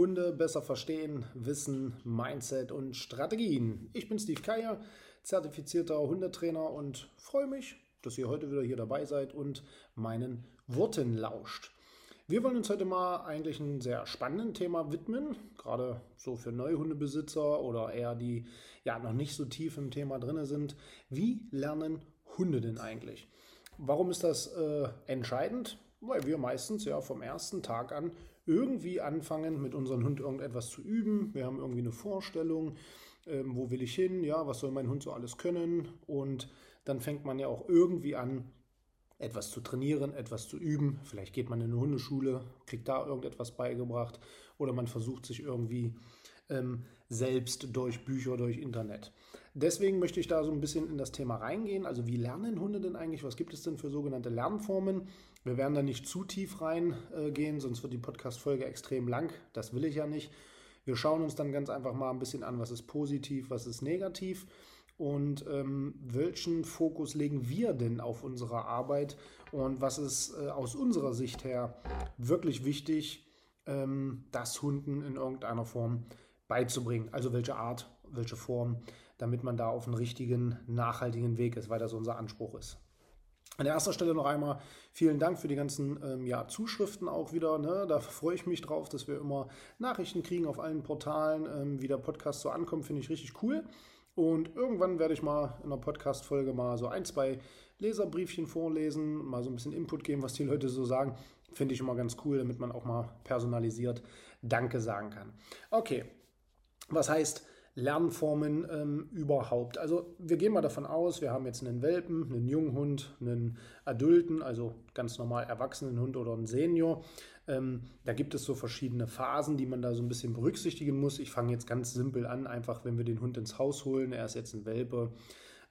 Hunde besser verstehen, Wissen, Mindset und Strategien. Ich bin Steve Keier, zertifizierter Hundetrainer und freue mich, dass ihr heute wieder hier dabei seid und meinen Worten lauscht. Wir wollen uns heute mal eigentlich ein sehr spannenden Thema widmen, gerade so für Neuhundebesitzer oder eher die ja noch nicht so tief im Thema drin sind. Wie lernen Hunde denn eigentlich? Warum ist das äh, entscheidend? Weil wir meistens ja vom ersten Tag an irgendwie anfangen, mit unserem Hund irgendetwas zu üben. Wir haben irgendwie eine Vorstellung, ähm, wo will ich hin, ja, was soll mein Hund so alles können. Und dann fängt man ja auch irgendwie an, etwas zu trainieren, etwas zu üben. Vielleicht geht man in eine Hundeschule, kriegt da irgendetwas beigebracht oder man versucht sich irgendwie ähm, selbst durch Bücher, durch Internet. Deswegen möchte ich da so ein bisschen in das Thema reingehen. Also wie lernen Hunde denn eigentlich? Was gibt es denn für sogenannte Lernformen? Wir werden da nicht zu tief reingehen, äh, sonst wird die Podcast-Folge extrem lang. Das will ich ja nicht. Wir schauen uns dann ganz einfach mal ein bisschen an, was ist positiv, was ist negativ und ähm, welchen Fokus legen wir denn auf unsere Arbeit und was ist äh, aus unserer Sicht her wirklich wichtig, ähm, das Hunden in irgendeiner Form beizubringen. Also welche Art, welche Form, damit man da auf einen richtigen, nachhaltigen Weg ist, weil das unser Anspruch ist. An erster Stelle noch einmal vielen Dank für die ganzen ähm, ja, Zuschriften auch wieder. Ne? Da freue ich mich drauf, dass wir immer Nachrichten kriegen auf allen Portalen, ähm, wie der Podcast so ankommt, finde ich richtig cool. Und irgendwann werde ich mal in einer Podcast-Folge mal so ein, zwei Leserbriefchen vorlesen, mal so ein bisschen Input geben, was die Leute so sagen. Finde ich immer ganz cool, damit man auch mal personalisiert Danke sagen kann. Okay, was heißt Lernformen ähm, überhaupt? Also wir gehen mal davon aus, wir haben jetzt einen Welpen, einen Junghund, einen Adulten, also ganz normal erwachsenen Hund oder einen Senior. Ähm, da gibt es so verschiedene Phasen, die man da so ein bisschen berücksichtigen muss. Ich fange jetzt ganz simpel an, einfach wenn wir den Hund ins Haus holen, er ist jetzt ein Welpe.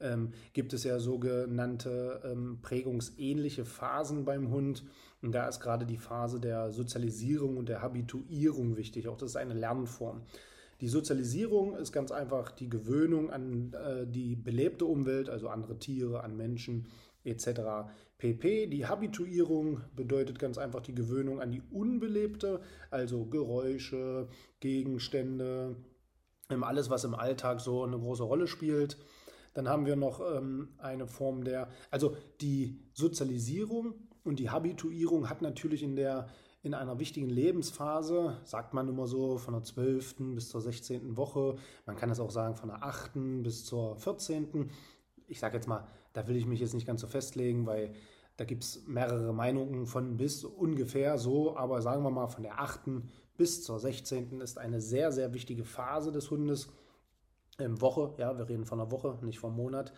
Ähm, gibt es ja sogenannte ähm, prägungsähnliche Phasen beim Hund. Und da ist gerade die Phase der Sozialisierung und der Habituierung wichtig. Auch das ist eine Lernform. Die Sozialisierung ist ganz einfach die Gewöhnung an äh, die belebte Umwelt, also andere Tiere, an Menschen etc. pp. Die Habituierung bedeutet ganz einfach die Gewöhnung an die unbelebte, also Geräusche, Gegenstände, ähm, alles, was im Alltag so eine große Rolle spielt. Dann haben wir noch ähm, eine Form der, also die Sozialisierung und die Habituierung hat natürlich in der in einer wichtigen Lebensphase, sagt man immer so, von der 12. bis zur 16. Woche. Man kann es auch sagen, von der 8. bis zur 14. Ich sage jetzt mal, da will ich mich jetzt nicht ganz so festlegen, weil da gibt es mehrere Meinungen von bis ungefähr so, aber sagen wir mal, von der 8. bis zur 16. ist eine sehr, sehr wichtige Phase des Hundes. Ähm, Woche, ja, wir reden von einer Woche, nicht vom Monat.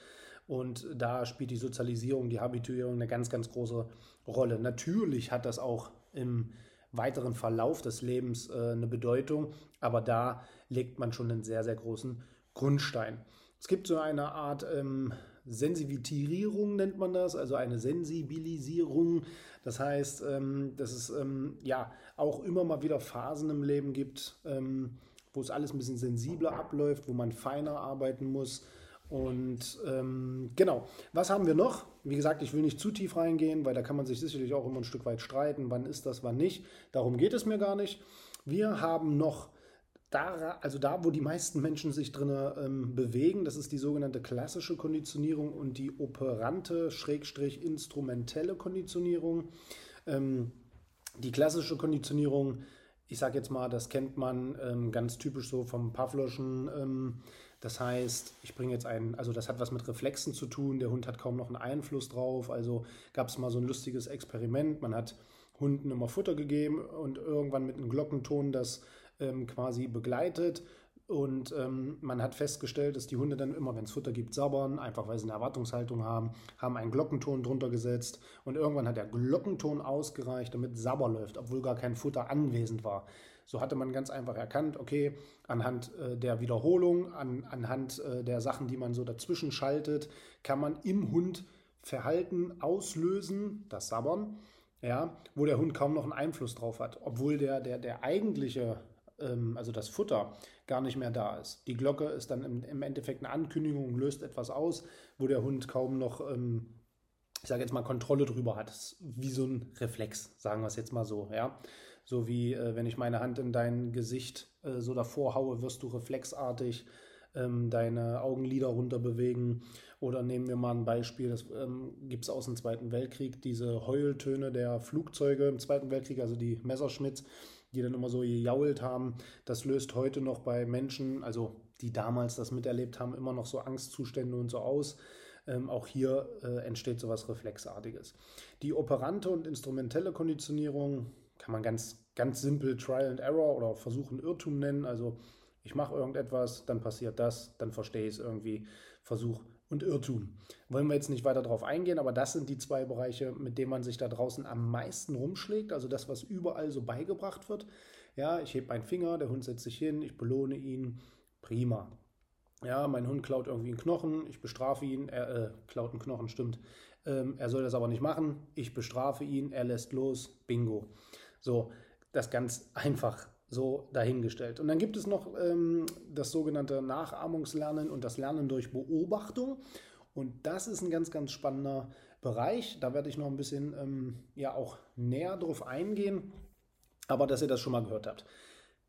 Und da spielt die Sozialisierung, die Habituierung eine ganz, ganz große Rolle. Natürlich hat das auch im weiteren Verlauf des Lebens äh, eine Bedeutung, aber da legt man schon einen sehr, sehr großen Grundstein. Es gibt so eine Art ähm, Sensitivierung, nennt man das, also eine Sensibilisierung. Das heißt, ähm, dass es ähm, ja auch immer mal wieder Phasen im Leben gibt, ähm, wo es alles ein bisschen sensibler abläuft, wo man feiner arbeiten muss und ähm, genau, was haben wir noch? Wie gesagt, ich will nicht zu tief reingehen, weil da kann man sich sicherlich auch immer ein Stück weit streiten, wann ist das, wann nicht. Darum geht es mir gar nicht. Wir haben noch da, also da, wo die meisten Menschen sich drin ähm, bewegen, das ist die sogenannte klassische Konditionierung und die operante, schrägstrich instrumentelle Konditionierung. Ähm, die klassische Konditionierung, ich sage jetzt mal, das kennt man ähm, ganz typisch so vom Pavloschen ähm, Das heißt, ich bringe jetzt einen, also das hat was mit Reflexen zu tun, der Hund hat kaum noch einen Einfluss drauf. Also gab es mal so ein lustiges Experiment, man hat Hunden immer Futter gegeben und irgendwann mit einem Glockenton das ähm, quasi begleitet. Und ähm, man hat festgestellt, dass die Hunde dann immer, wenn es Futter gibt, sabbern, einfach weil sie eine Erwartungshaltung haben, haben einen Glockenton drunter gesetzt. Und irgendwann hat der Glockenton ausgereicht, damit Sabber läuft, obwohl gar kein Futter anwesend war. So hatte man ganz einfach erkannt, okay, anhand äh, der Wiederholung, an, anhand äh, der Sachen, die man so dazwischen schaltet, kann man im Hund Verhalten auslösen, das Sabbern, ja, wo der Hund kaum noch einen Einfluss drauf hat, obwohl der, der, der eigentliche ähm, also das Futter, gar nicht mehr da ist. Die Glocke ist dann im, im Endeffekt eine Ankündigung, löst etwas aus, wo der Hund kaum noch, ähm, ich sage jetzt mal, Kontrolle drüber hat. Wie so ein Reflex, sagen wir es jetzt mal so, ja. So wie äh, wenn ich meine Hand in dein Gesicht äh, so davor haue, wirst du reflexartig ähm, deine Augenlider runter bewegen. Oder nehmen wir mal ein Beispiel, das ähm, gibt es aus dem Zweiten Weltkrieg, diese Heultöne der Flugzeuge im Zweiten Weltkrieg, also die Messerschmitts die dann immer so gejault haben. Das löst heute noch bei Menschen, also die damals das miterlebt haben, immer noch so Angstzustände und so aus. Ähm, auch hier äh, entsteht sowas Reflexartiges. Die operante und instrumentelle Konditionierung kann man ganz, ganz simpel Trial and Error oder Versuchen Irrtum nennen. Also ich mache irgendetwas, dann passiert das, dann verstehe ich es irgendwie, Versuch und Irrtum. Wollen wir jetzt nicht weiter darauf eingehen, aber das sind die zwei Bereiche, mit denen man sich da draußen am meisten rumschlägt. Also das, was überall so beigebracht wird. Ja, ich hebe meinen Finger, der Hund setzt sich hin, ich belohne ihn. Prima. Ja, mein Hund klaut irgendwie einen Knochen, ich bestrafe ihn, er äh, klaut einen Knochen, stimmt. Ähm, er soll das aber nicht machen, ich bestrafe ihn, er lässt los, bingo. So, das ganz einfach so dahingestellt. Und dann gibt es noch ähm, das sogenannte Nachahmungslernen und das Lernen durch Beobachtung. Und das ist ein ganz, ganz spannender Bereich. Da werde ich noch ein bisschen ähm, ja auch näher drauf eingehen, aber dass ihr das schon mal gehört habt.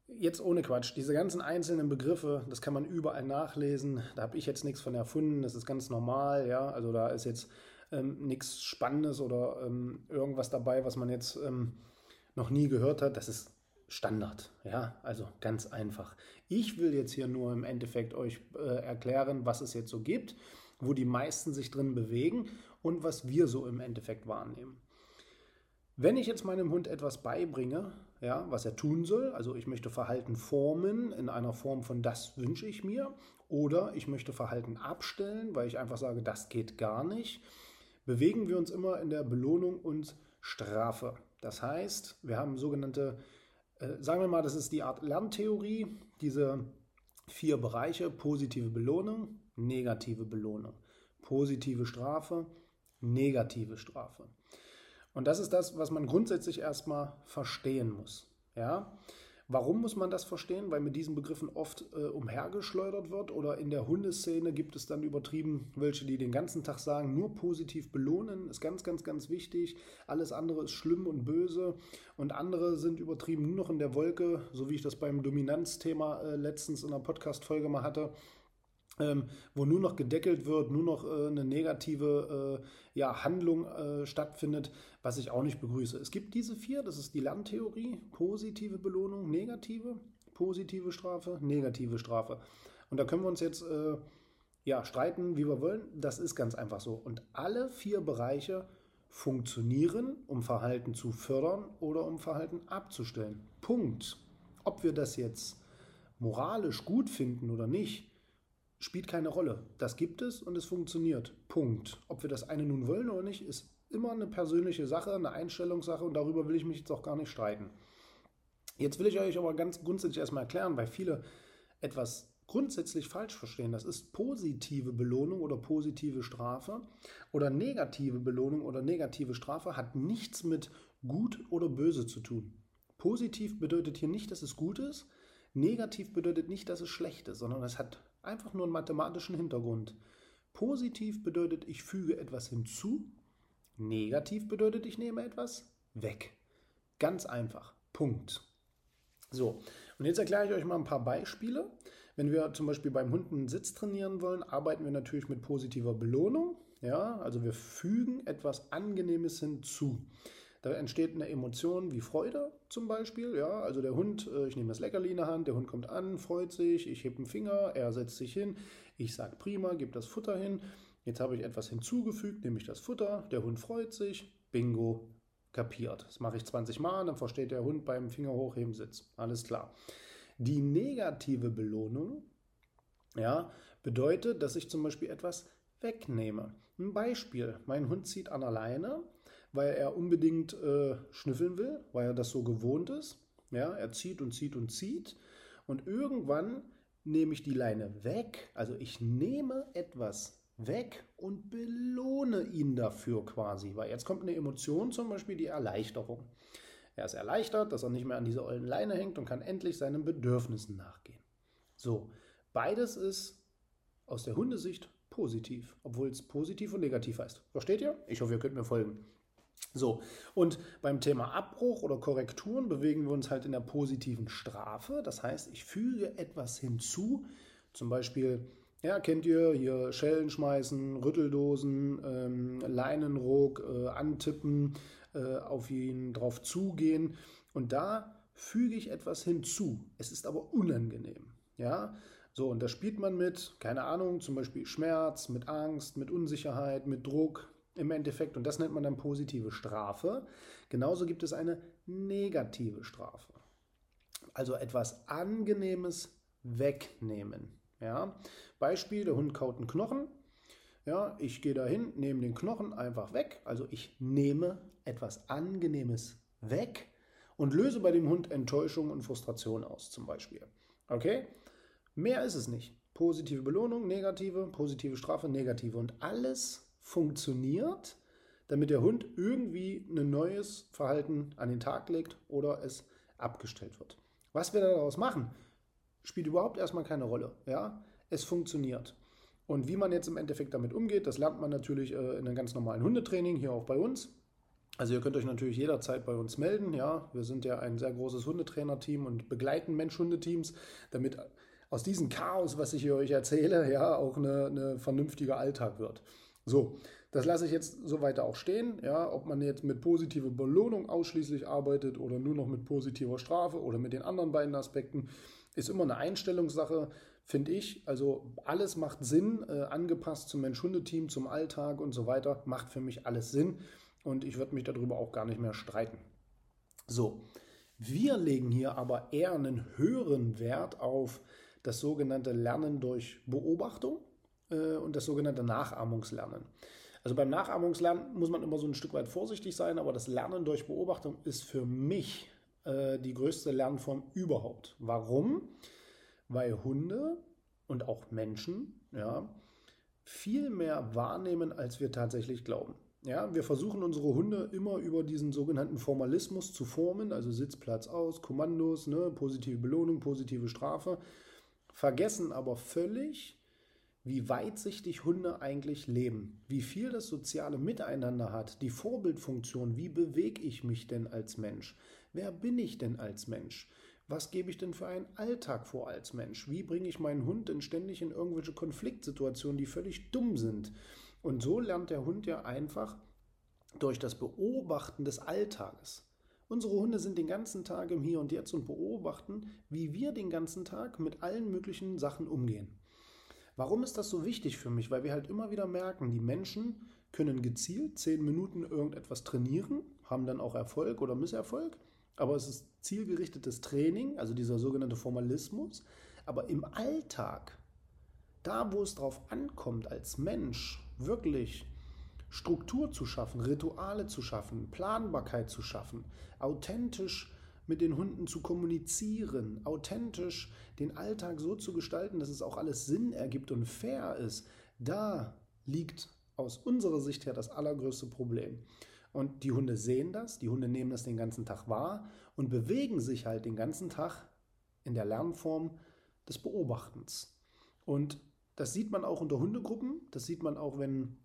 Jetzt ohne Quatsch, diese ganzen einzelnen Begriffe, das kann man überall nachlesen. Da habe ich jetzt nichts von erfunden, das ist ganz normal, ja. Also da ist jetzt ähm, nichts Spannendes oder ähm, irgendwas dabei, was man jetzt ähm, noch nie gehört hat. Das ist Standard. Ja, also ganz einfach. Ich will jetzt hier nur im Endeffekt euch äh, erklären, was es jetzt so gibt, wo die meisten sich drin bewegen und was wir so im Endeffekt wahrnehmen. Wenn ich jetzt meinem Hund etwas beibringe, ja, was er tun soll, also ich möchte Verhalten formen in einer Form von das wünsche ich mir, oder ich möchte Verhalten abstellen, weil ich einfach sage, das geht gar nicht, bewegen wir uns immer in der Belohnung und Strafe. Das heißt, wir haben sogenannte äh, sagen wir mal, das ist die Art Lerntheorie, diese vier Bereiche, positive Belohnung, negative Belohnung, positive Strafe, negative Strafe. Und das ist das, was man grundsätzlich erstmal verstehen muss. Ja? Warum muss man das verstehen? Weil mit diesen Begriffen oft äh, umhergeschleudert wird oder in der Hundeszene gibt es dann übertrieben welche, die den ganzen Tag sagen, nur positiv belohnen ist ganz, ganz, ganz wichtig. Alles andere ist schlimm und böse und andere sind übertrieben nur noch in der Wolke, so wie ich das beim Dominanzthema äh, letztens in einer Podcast-Folge mal hatte ähm, wo nur noch gedeckelt wird, nur noch äh, eine negative äh, ja, Handlung äh, stattfindet, was ich auch nicht begrüße. Es gibt diese vier, das ist die Lerntheorie, positive Belohnung, negative, positive Strafe, negative Strafe. Und da können wir uns jetzt äh, ja, streiten, wie wir wollen. Das ist ganz einfach so. Und alle vier Bereiche funktionieren, um Verhalten zu fördern oder um Verhalten abzustellen. Punkt. Ob wir das jetzt moralisch gut finden oder nicht, spielt keine Rolle. Das gibt es und es funktioniert. Punkt. Ob wir das eine nun wollen oder nicht, ist immer eine persönliche Sache, eine Einstellungssache und darüber will ich mich jetzt auch gar nicht streiten. Jetzt will ich euch aber ganz grundsätzlich erstmal erklären, weil viele etwas grundsätzlich falsch verstehen. Das ist positive Belohnung oder positive Strafe oder negative Belohnung oder negative Strafe hat nichts mit gut oder böse zu tun. Positiv bedeutet hier nicht, dass es gut ist. Negativ bedeutet nicht, dass es schlecht ist, sondern es hat Einfach nur einen mathematischen Hintergrund. Positiv bedeutet, ich füge etwas hinzu. Negativ bedeutet, ich nehme etwas weg. Ganz einfach. Punkt. So, und jetzt erkläre ich euch mal ein paar Beispiele. Wenn wir zum Beispiel beim Hund einen Sitz trainieren wollen, arbeiten wir natürlich mit positiver Belohnung. Ja, also wir fügen etwas Angenehmes hinzu. Da entsteht eine Emotion wie Freude zum Beispiel. Ja, also der Hund, äh, ich nehme das Leckerli in der Hand, der Hund kommt an, freut sich, ich hebe einen Finger, er setzt sich hin, ich sage prima, gebe das Futter hin. Jetzt habe ich etwas hinzugefügt, nämlich das Futter, der Hund freut sich, bingo, kapiert. Das mache ich 20 Mal, dann versteht der Hund beim Finger hochheben Sitz. Alles klar. Die negative Belohnung ja, bedeutet, dass ich zum Beispiel etwas wegnehme. Ein Beispiel: Mein Hund zieht an der Leine, weil er unbedingt äh, schnüffeln will, weil er das so gewohnt ist. Ja, er zieht und zieht und zieht. Und irgendwann nehme ich die Leine weg. Also ich nehme etwas weg und belohne ihn dafür quasi. Weil jetzt kommt eine Emotion, zum Beispiel die Erleichterung. Er ist erleichtert, dass er nicht mehr an dieser ollen Leine hängt und kann endlich seinen Bedürfnissen nachgehen. So, beides ist aus der Hundesicht positiv, obwohl es positiv und negativ heißt. Versteht ihr? Ich hoffe, ihr könnt mir folgen. So, und beim Thema Abbruch oder Korrekturen bewegen wir uns halt in der positiven Strafe. Das heißt, ich füge etwas hinzu, zum Beispiel, ja, kennt ihr hier Schellen schmeißen, Rütteldosen, ähm, Leinenruck, äh, antippen, äh, auf ihn drauf zugehen. Und da füge ich etwas hinzu. Es ist aber unangenehm. Ja, so, und da spielt man mit, keine Ahnung, zum Beispiel Schmerz, mit Angst, mit Unsicherheit, mit Druck im Endeffekt. Und das nennt man dann positive Strafe. Genauso gibt es eine negative Strafe. Also etwas Angenehmes wegnehmen. Ja? Beispiel, der Hund kaut einen Knochen. Ja, ich gehe dahin, nehme den Knochen einfach weg. Also ich nehme etwas Angenehmes weg und löse bei dem Hund Enttäuschung und Frustration aus, zum Beispiel. Okay? Mehr ist es nicht. Positive Belohnung, negative, positive Strafe, negative. Und alles funktioniert, damit der Hund irgendwie ein neues Verhalten an den Tag legt oder es abgestellt wird. Was wir daraus machen, spielt überhaupt erstmal keine Rolle. Ja? Es funktioniert. Und wie man jetzt im Endeffekt damit umgeht, das lernt man natürlich äh, in einem ganz normalen Hundetraining, hier auch bei uns. Also ihr könnt euch natürlich jederzeit bei uns melden. Ja, wir sind ja ein sehr großes Hundetrainerteam und begleiten Mensch-Hundeteams, damit aus diesem Chaos, was ich hier euch erzähle, ja, auch eine, eine vernünftiger Alltag wird. So, das lasse ich jetzt so weiter auch stehen. Ja, ob man jetzt mit positiver Belohnung ausschließlich arbeitet oder nur noch mit positiver Strafe oder mit den anderen beiden Aspekten, ist immer eine Einstellungssache, finde ich. Also alles macht Sinn, äh, angepasst zum Mensch-Hunde-Team, zum Alltag und so weiter, macht für mich alles Sinn und ich würde mich darüber auch gar nicht mehr streiten. So, wir legen hier aber eher einen höheren Wert auf das sogenannte Lernen durch Beobachtung äh, und das sogenannte Nachahmungslernen. Also beim Nachahmungslernen muss man immer so ein Stück weit vorsichtig sein, aber das Lernen durch Beobachtung ist für mich äh, die größte Lernform überhaupt. Warum? Weil Hunde und auch Menschen ja, viel mehr wahrnehmen, als wir tatsächlich glauben. Ja, wir versuchen unsere Hunde immer über diesen sogenannten Formalismus zu formen, also Sitzplatz aus, Kommandos, ne, positive Belohnung, positive Strafe, vergessen aber völlig, wie weitsichtig Hunde eigentlich leben, wie viel das soziale Miteinander hat, die Vorbildfunktion, wie bewege ich mich denn als Mensch, wer bin ich denn als Mensch, was gebe ich denn für einen Alltag vor als Mensch, wie bringe ich meinen Hund denn ständig in irgendwelche Konfliktsituationen, die völlig dumm sind. Und so lernt der Hund ja einfach durch das Beobachten des Alltages. Unsere Hunde sind den ganzen Tag im Hier und Jetzt und beobachten, wie wir den ganzen Tag mit allen möglichen Sachen umgehen. Warum ist das so wichtig für mich? Weil wir halt immer wieder merken, die Menschen können gezielt zehn Minuten irgendetwas trainieren, haben dann auch Erfolg oder Misserfolg, aber es ist zielgerichtetes Training, also dieser sogenannte Formalismus. Aber im Alltag, da wo es drauf ankommt, als Mensch wirklich Struktur zu schaffen, Rituale zu schaffen, Planbarkeit zu schaffen, authentisch mit den Hunden zu kommunizieren, authentisch den Alltag so zu gestalten, dass es auch alles Sinn ergibt und fair ist, da liegt aus unserer Sicht her das allergrößte Problem. Und die Hunde sehen das, die Hunde nehmen das den ganzen Tag wahr und bewegen sich halt den ganzen Tag in der Lernform des Beobachtens. Und das sieht man auch unter Hundegruppen, das sieht man auch, wenn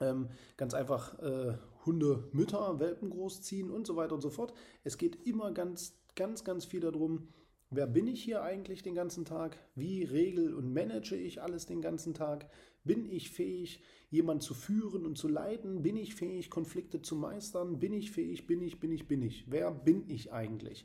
ähm, ganz einfach äh, Hunde, Mütter, Welpen großziehen und so weiter und so fort. Es geht immer ganz, ganz, ganz viel darum, wer bin ich hier eigentlich den ganzen Tag? Wie regel und manage ich alles den ganzen Tag? Bin ich fähig, jemanden zu führen und zu leiten? Bin ich fähig, Konflikte zu meistern? Bin ich fähig? Bin ich, bin ich, bin ich? Wer bin ich eigentlich?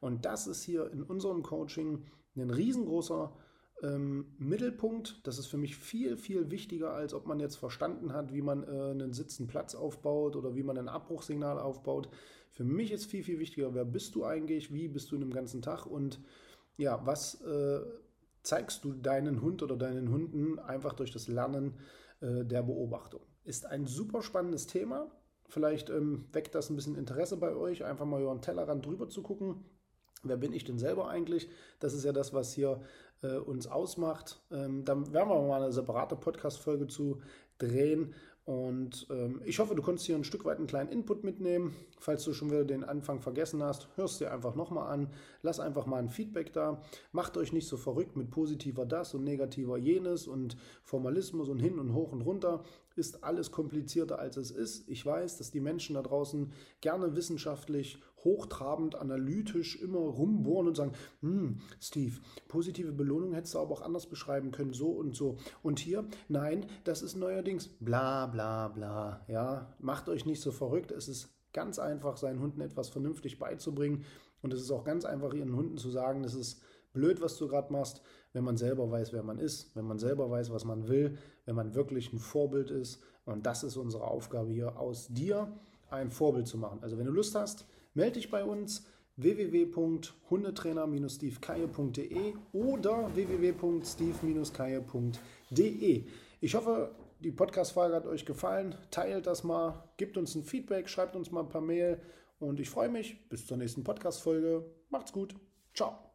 Und das ist hier in unserem Coaching ein riesengroßer ähm, Mittelpunkt. Das ist für mich viel, viel wichtiger, als ob man jetzt verstanden hat, wie man äh, einen sitzenden Platz aufbaut oder wie man ein Abbruchsignal aufbaut. Für mich ist viel, viel wichtiger, wer bist du eigentlich, wie bist du in dem ganzen Tag und ja, was äh, zeigst du deinen Hund oder deinen Hunden einfach durch das Lernen äh, der Beobachtung. Ist ein super spannendes Thema. Vielleicht ähm, weckt das ein bisschen Interesse bei euch, einfach mal über den Tellerrand drüber zu gucken. Wer bin ich denn selber eigentlich? Das ist ja das, was hier äh, uns ausmacht. Ähm, dann werden wir mal eine separate Podcast-Folge zu drehen. Und ähm, ich hoffe, du konntest hier ein Stück weit einen kleinen Input mitnehmen. Falls du schon wieder den Anfang vergessen hast, hörst dir einfach nochmal an. Lass einfach mal ein Feedback da. Macht euch nicht so verrückt mit positiver das und negativer jenes und Formalismus und hin und hoch und runter. Ist alles komplizierter als es ist. Ich weiß, dass die Menschen da draußen gerne wissenschaftlich hochtrabend, analytisch immer rumbohren und sagen, hm, Steve, positive Belohnung hättest du aber auch anders beschreiben können, so und so. Und hier, nein, das ist neuerdings bla bla bla. Ja, macht euch nicht so verrückt. Es ist ganz einfach, seinen Hunden etwas vernünftig beizubringen. Und es ist auch ganz einfach, ihren Hunden zu sagen, das ist blöd, was du gerade machst, wenn man selber weiß, wer man ist, wenn man selber weiß, was man will, wenn man wirklich ein Vorbild ist. Und das ist unsere Aufgabe hier, aus dir ein Vorbild zu machen. Also wenn du Lust hast, Melde dich bei uns www.hundetrainer-stevekaye.de oder www.steve-kaye.de. Ich hoffe, die Podcast-Folge hat euch gefallen. Teilt das mal, gebt uns ein Feedback, schreibt uns mal ein paar Mail und ich freue mich. Bis zur nächsten Podcast-Folge. Macht's gut. Ciao.